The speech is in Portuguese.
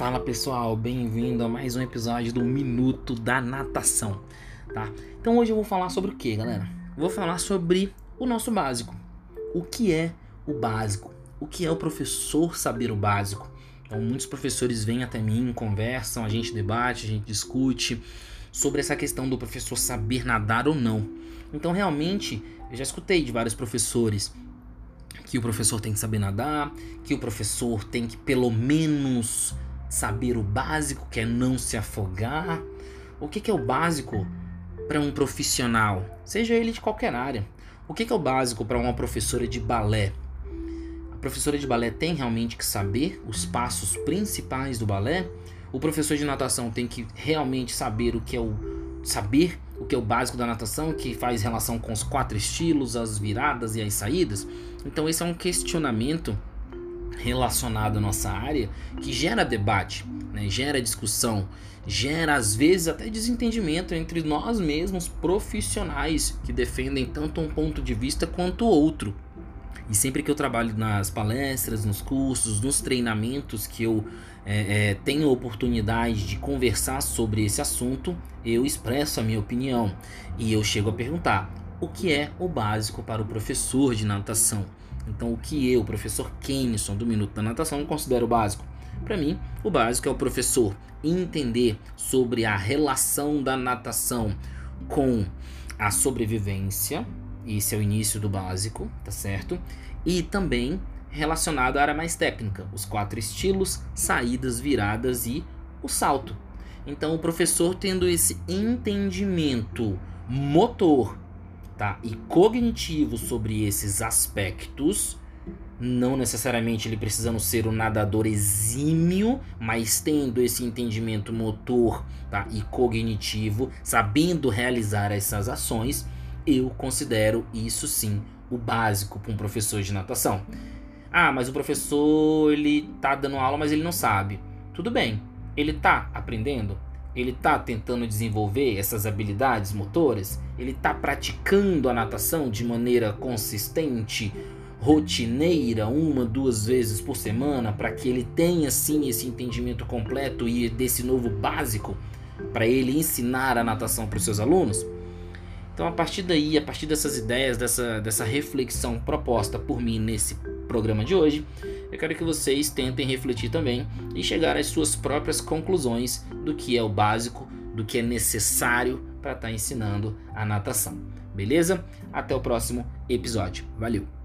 Fala pessoal, bem-vindo a mais um episódio do Minuto da Natação, tá? Então hoje eu vou falar sobre o que, galera? Vou falar sobre o nosso básico. O que é o básico? O que é o professor saber o básico? Então muitos professores vêm até mim, conversam, a gente debate, a gente discute sobre essa questão do professor saber nadar ou não. Então realmente eu já escutei de vários professores que o professor tem que saber nadar, que o professor tem que pelo menos saber o básico, que é não se afogar. O que, que é o básico para um profissional, seja ele de qualquer área? O que, que é o básico para uma professora de balé? A professora de balé tem realmente que saber os passos principais do balé? O professor de natação tem que realmente saber o que é o saber o que é o básico da natação, que faz relação com os quatro estilos, as viradas e as saídas. Então esse é um questionamento relacionado à nossa área que gera debate, né? gera discussão, gera às vezes até desentendimento entre nós mesmos profissionais que defendem tanto um ponto de vista quanto outro. E sempre que eu trabalho nas palestras, nos cursos, nos treinamentos que eu é, é, tenho oportunidade de conversar sobre esse assunto, eu expresso a minha opinião e eu chego a perguntar: o que é o básico para o professor de natação? Então, o que eu, professor Kenison do Minuto da Natação, considero básico? Para mim, o básico é o professor entender sobre a relação da natação com a sobrevivência, esse é o início do básico, tá certo? E também relacionado à área mais técnica, os quatro estilos, saídas, viradas e o salto. Então, o professor tendo esse entendimento motor tá, e cognitivo sobre esses aspectos, não necessariamente ele precisando ser um nadador exímio, mas tendo esse entendimento motor tá, e cognitivo, sabendo realizar essas ações, eu considero isso sim o básico para um professor de natação. Ah, mas o professor ele tá dando aula, mas ele não sabe. Tudo bem. Ele tá aprendendo? Ele tá tentando desenvolver essas habilidades motoras? Ele tá praticando a natação de maneira consistente, rotineira, uma, duas vezes por semana, para que ele tenha sim esse entendimento completo e desse novo básico para ele ensinar a natação para os seus alunos? Então, a partir daí, a partir dessas ideias, dessa, dessa reflexão proposta por mim nesse programa de hoje, eu quero que vocês tentem refletir também e chegar às suas próprias conclusões do que é o básico, do que é necessário para estar tá ensinando a natação. Beleza? Até o próximo episódio. Valeu!